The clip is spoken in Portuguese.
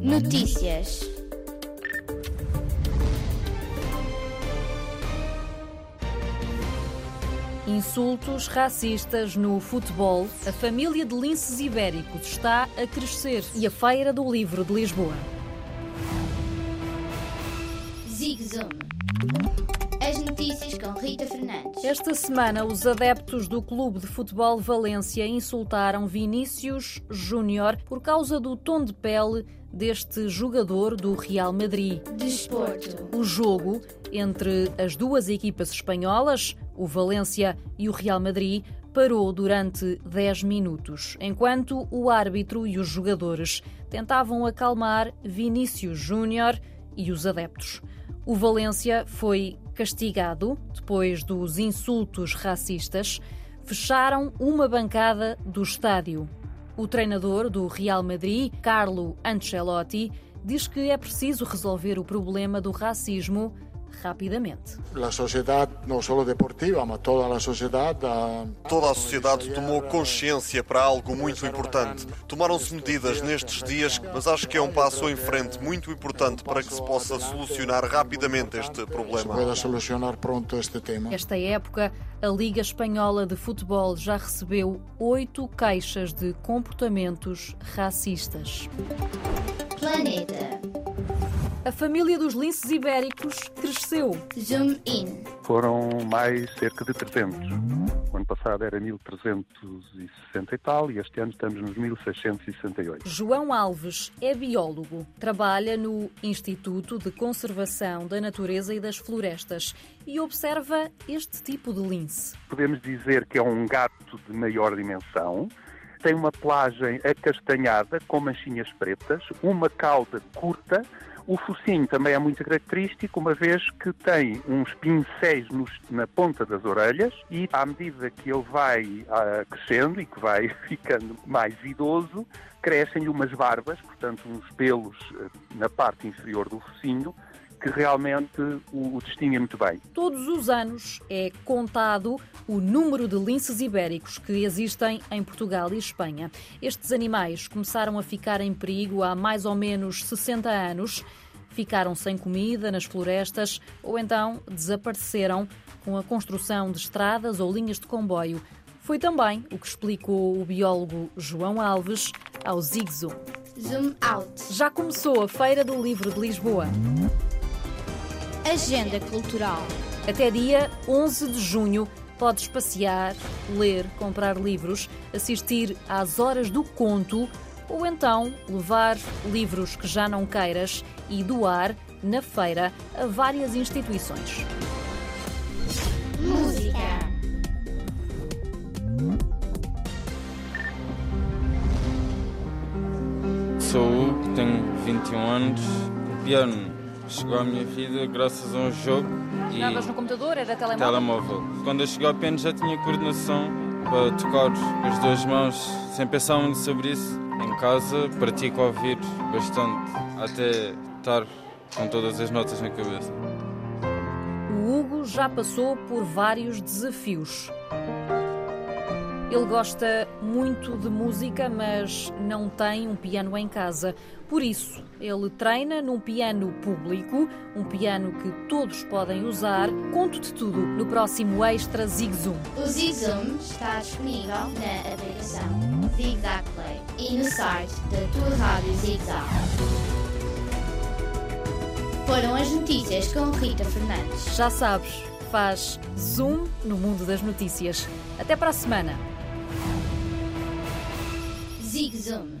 Notícias. Insultos racistas no futebol. A família de linces ibéricos está a crescer e a Feira do Livro de Lisboa. Zig. As notícias com Rita Fernandes. Esta semana, os adeptos do Clube de Futebol Valência insultaram Vinícius Júnior por causa do tom de pele deste jogador do Real Madrid. Desporto. O jogo entre as duas equipas espanholas, o Valência e o Real Madrid, parou durante 10 minutos, enquanto o árbitro e os jogadores tentavam acalmar Vinícius Júnior e os adeptos. O Valência foi castigado depois dos insultos racistas. Fecharam uma bancada do estádio. O treinador do Real Madrid, Carlo Ancelotti, diz que é preciso resolver o problema do racismo rapidamente. La sociedade, não só deportiva, mas toda a sociedade. Toda a sociedade tomou consciência para algo muito importante. Tomaram-se medidas nestes dias, mas acho que é um passo em frente muito importante para que se possa solucionar rapidamente este problema. Pueda solucionar pronto este tema. Esta época, a Liga Espanhola de Futebol já recebeu oito queixas de comportamentos racistas. Planeta. A família dos linces ibéricos cresceu. Zoom in. Foram mais cerca de 300. O ano passado era 1360 e tal, e este ano estamos nos 1668. João Alves é biólogo. Trabalha no Instituto de Conservação da Natureza e das Florestas e observa este tipo de lince. Podemos dizer que é um gato de maior dimensão. Tem uma pelagem acastanhada com manchinhas pretas, uma cauda curta. O focinho também é muito característico, uma vez que tem uns pincéis nos- na ponta das orelhas e, à medida que ele vai ah, crescendo e que vai ficando mais idoso, crescem-lhe umas barbas, portanto, uns pelos eh, na parte inferior do focinho, que realmente o, o distinguem muito bem. Todos os anos é contado o número de linces ibéricos que existem em Portugal e Espanha. Estes animais começaram a ficar em perigo há mais ou menos 60 anos. Ficaram sem comida nas florestas ou então desapareceram com a construção de estradas ou linhas de comboio. Foi também o que explicou o biólogo João Alves ao Zig Zoom. Zoom out. Já começou a Feira do Livro de Lisboa. Agenda cultural. Até dia 11 de junho podes passear, ler, comprar livros, assistir às horas do conto ou então levar livros que já não queiras e doar na feira a várias instituições. Música. Sou tenho 21 anos. O piano chegou à minha vida graças a um jogo e Jogavas no computador? Era telemóvel? telemóvel. Quando eu cheguei ao piano já tinha coordenação para tocar com as duas mãos, sem pensar muito sobre isso. Em casa pratico ouvir bastante, até estar com todas as notas na cabeça. O Hugo já passou por vários desafios. Ele gosta muito de música, mas não tem um piano em casa. Por isso, ele treina num piano público, um piano que todos podem usar. Conto-te tudo no próximo Extra Zig Zoom. O Zig Zoom está disponível na aplicação Zig Zag Play e no site da tua rádio Zig Zag. Foram as notícias com Rita Fernandes. Já sabes, faz zoom no mundo das notícias. Até para a semana. Zig Zoom.